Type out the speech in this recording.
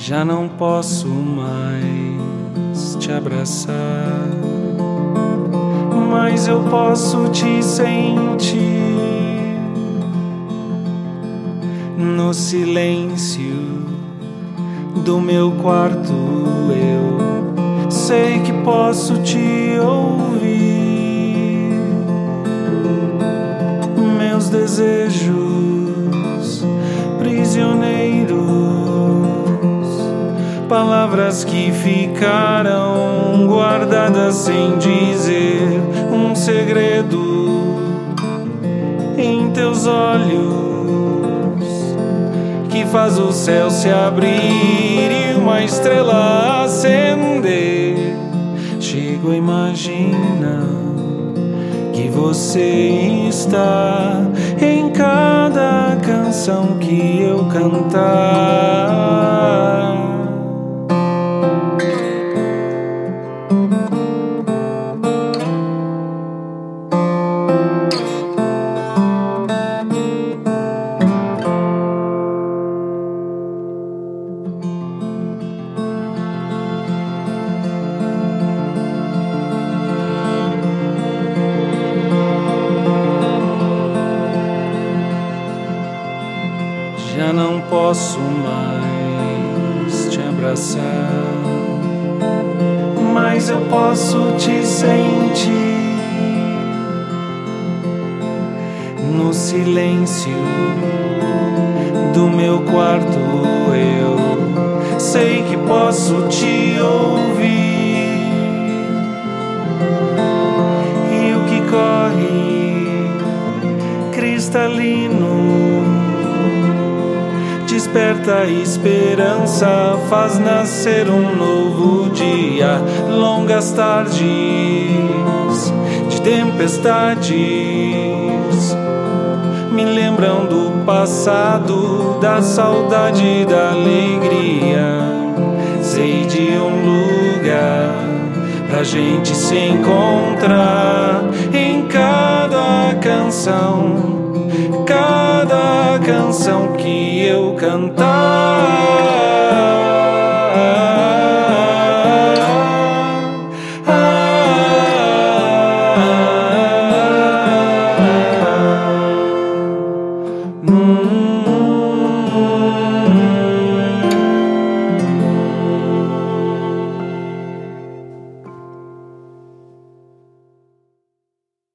Já não posso mais te abraçar, mas eu posso te sentir no silêncio do meu quarto. Eu sei que posso te ouvir, meus desejos palavras que ficaram guardadas sem dizer um segredo em teus olhos que faz o céu se abrir e uma estrela acender. Chego, imagina que você está em cada canção que eu cantar. Já não posso mais te abraçar, mas eu posso te sentir no silêncio do meu quarto. Eu posso te ouvir e o que corre cristalino desperta esperança, faz nascer um novo dia. Longas tardes de tempestades me lembram do passado, da saudade da alegria. Pra gente se encontrar em cada canção cada canção que eu cantar.